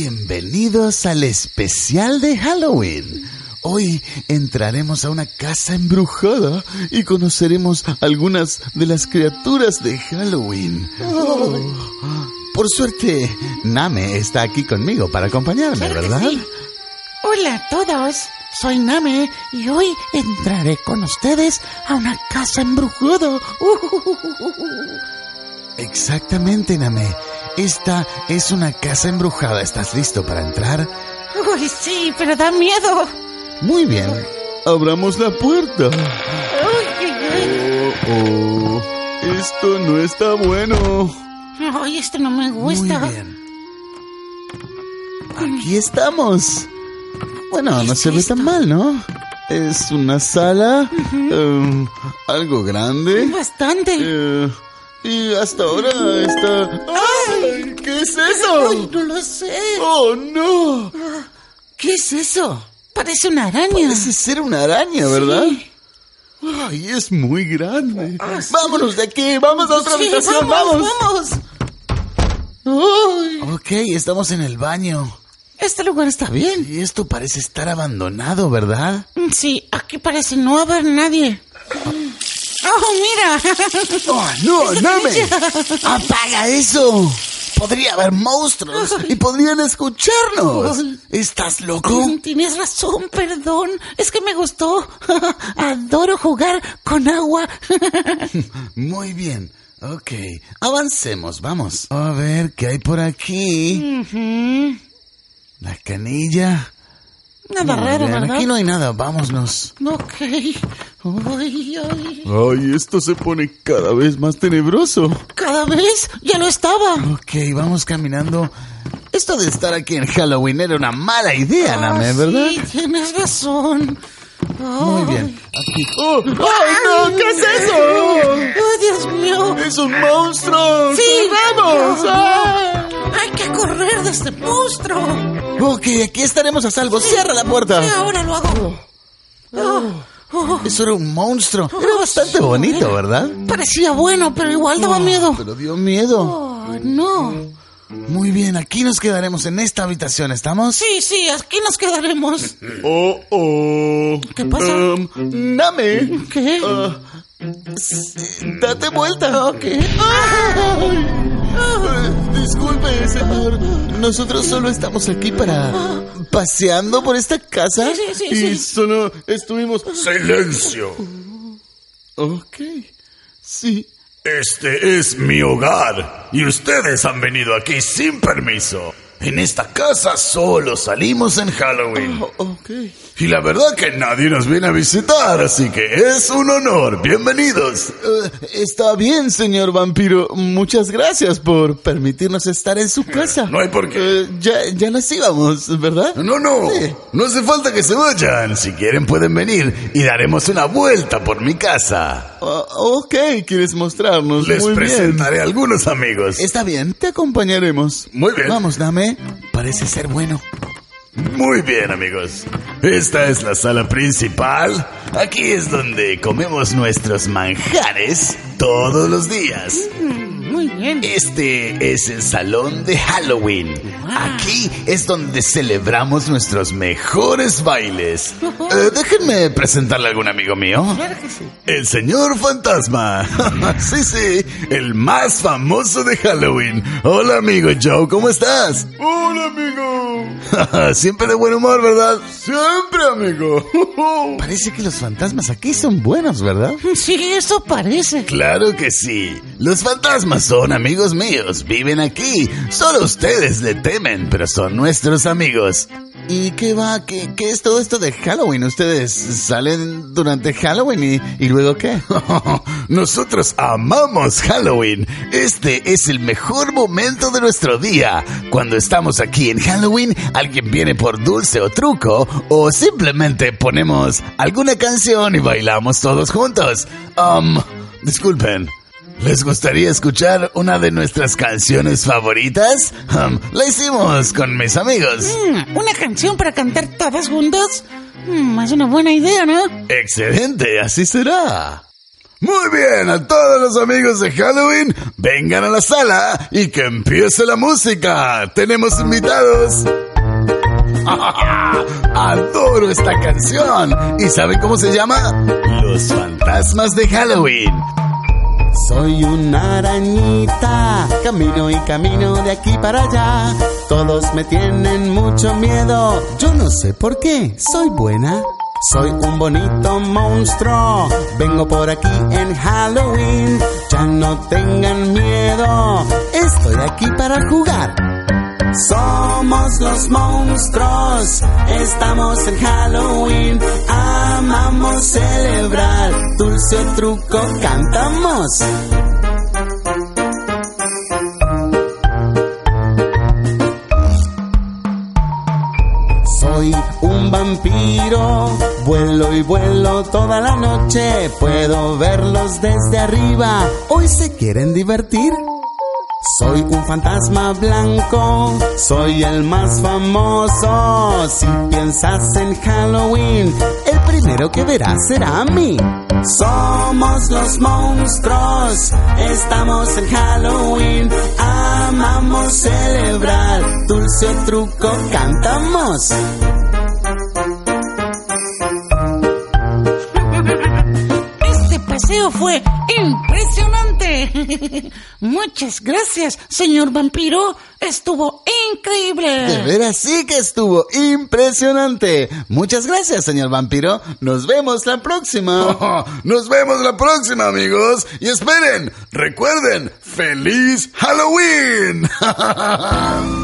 Bienvenidos al especial de Halloween. Hoy entraremos a una casa embrujada y conoceremos algunas de las criaturas de Halloween. Oh. Por suerte, Name está aquí conmigo para acompañarme, ¿verdad? Hola a todos, soy Name y hoy entraré con ustedes a una casa embrujada. Exactamente, Name. Esta es una casa embrujada. ¿Estás listo para entrar? Uy, sí, pero da miedo. Muy bien. Abramos la puerta. Oh, oh. Esto no está bueno. Ay, esto no me gusta. Muy bien. Aquí estamos. Bueno, no se ve tan mal, ¿no? Es una sala. um, algo grande. Bastante. Eh, y hasta ahora está... ¡Ay! ¿Qué es eso? Ay, no lo sé. ¡Oh, no! ¿Qué es eso? Parece una araña. Parece ser una araña, ¿verdad? Ay, es muy grande. Vámonos de aquí, vamos a otra Sí, habitación, vamos, vamos. vamos. Ay. Ok, estamos en el baño. Este lugar está bien. Y esto parece estar abandonado, ¿verdad? Sí, aquí parece no haber nadie. ¡Oh, mira! ¡Oh, no, ella! ¡Apaga eso! Podría haber monstruos y podrían escucharnos. ¿Estás loco? Tienes razón, perdón. Es que me gustó. Adoro jugar con agua. Muy bien. Ok, avancemos, vamos. A ver, ¿qué hay por aquí? La canilla. Nada Muy raro, ¿verdad? Aquí no hay nada, vámonos. Ok. Ay, ay. Ay, esto se pone cada vez más tenebroso. Cada vez ya lo estaba. Ok, vamos caminando. Esto de estar aquí en Halloween era una mala idea, Name, Ah, ¿verdad? Sí, tienes razón. Muy bien. Aquí. ¡Oh! ¡Ay, no! ¿Qué es eso? ¡Oh, Dios mío! ¡Es un monstruo! ¡Sí! ¡Vamos! ¡Ah! ¡Hay que correr de este monstruo! Ok, aquí estaremos a salvo. Cierra la puerta. Sí, ahora lo hago. Oh, oh. Eso era un monstruo. Era bastante bonito, ¿verdad? Parecía bueno, pero igual daba miedo. Pero dio miedo. Oh, no. Muy bien, aquí nos quedaremos en esta habitación, ¿estamos? Sí, sí, aquí nos quedaremos. Oh, oh. ¿Qué pasa? Um, Name. ¿Qué? Ah, sí, date vuelta. Ok. Eh, Disculpe, señor. Nosotros solo estamos aquí para paseando por esta casa Sí, sí, sí, y sí. solo estuvimos. Silencio. Ok. Sí. Este es mi hogar y ustedes han venido aquí sin permiso. En esta casa solo salimos en Halloween. Oh, ok. Y la verdad que nadie nos viene a visitar, así que es un honor. Bienvenidos. Eh, está bien, señor vampiro. Muchas gracias por permitirnos estar en su casa. No hay por qué. Eh, ya, ya nos íbamos, ¿verdad? No, no, Sí. no hace falta que se vayan. Si quieren pueden venir y daremos una vuelta por mi casa. Ah, ok, quieres mostrarnos. Les Muy bien. presentaré a algunos amigos. Está bien, te acompañaremos. Muy bien. Vamos, dame. Parece ser bueno. Muy bien, amigos. Esta es la sala principal. Aquí es donde comemos nuestros manjares todos los días. Muy bien. Este es el salón de Halloween. Aquí es donde celebramos nuestros mejores bailes. Eh, déjenme presentarle a algún amigo mío. Claro que sí. El señor fantasma. sí, sí, el más famoso de Halloween. Hola, amigo Joe, ¿cómo estás? Hola, amigo. Siempre de buen humor, ¿verdad? Siempre, amigo. Parece que los fantasmas aquí son buenos, ¿verdad? Sí, eso parece. Claro que sí. Los fantasmas son amigos míos. Viven aquí. Solo ustedes le temen, pero son nuestros amigos. ¿Y qué va? ¿Qué, qué es todo esto de Halloween? ¿Ustedes salen durante Halloween y, y luego qué? Nosotros amamos Halloween. Este es el mejor momento de nuestro día. Cuando estamos aquí en Halloween, alguien viene por dulce o truco, o simplemente ponemos alguna canción y bailamos todos juntos. Um, disculpen. ¿Les gustaría escuchar una de nuestras canciones favoritas? Um, la hicimos con mis amigos. Mm, ¿Una canción para cantar todos juntos? Mm, es una buena idea, ¿no? Excelente, así será. Muy bien, a todos los amigos de Halloween, vengan a la sala y que empiece la música. Tenemos invitados. Adoro esta canción. ¿Y saben cómo se llama? Los fantasmas de Halloween. Soy una arañita, camino y camino de aquí para allá. Todos me tienen mucho miedo, yo no sé por qué, soy buena. Soy un bonito monstruo, vengo por aquí en Halloween. Ya no tengan miedo, estoy aquí para jugar. Somos los monstruos, estamos en Halloween, amamos celebrar, dulce truco cantamos. Soy un vampiro, vuelo y vuelo toda la noche, puedo verlos desde arriba, hoy se quieren divertir. Soy un fantasma blanco, soy el más famoso. Si piensas en Halloween, el primero que verás será a mí. Somos los monstruos, estamos en Halloween, amamos celebrar, dulce truco cantamos. Fue impresionante. Muchas gracias, señor vampiro. Estuvo increíble. De veras sí que estuvo impresionante. Muchas gracias, señor vampiro. Nos vemos la próxima. Nos vemos la próxima, amigos. Y esperen, recuerden, feliz Halloween.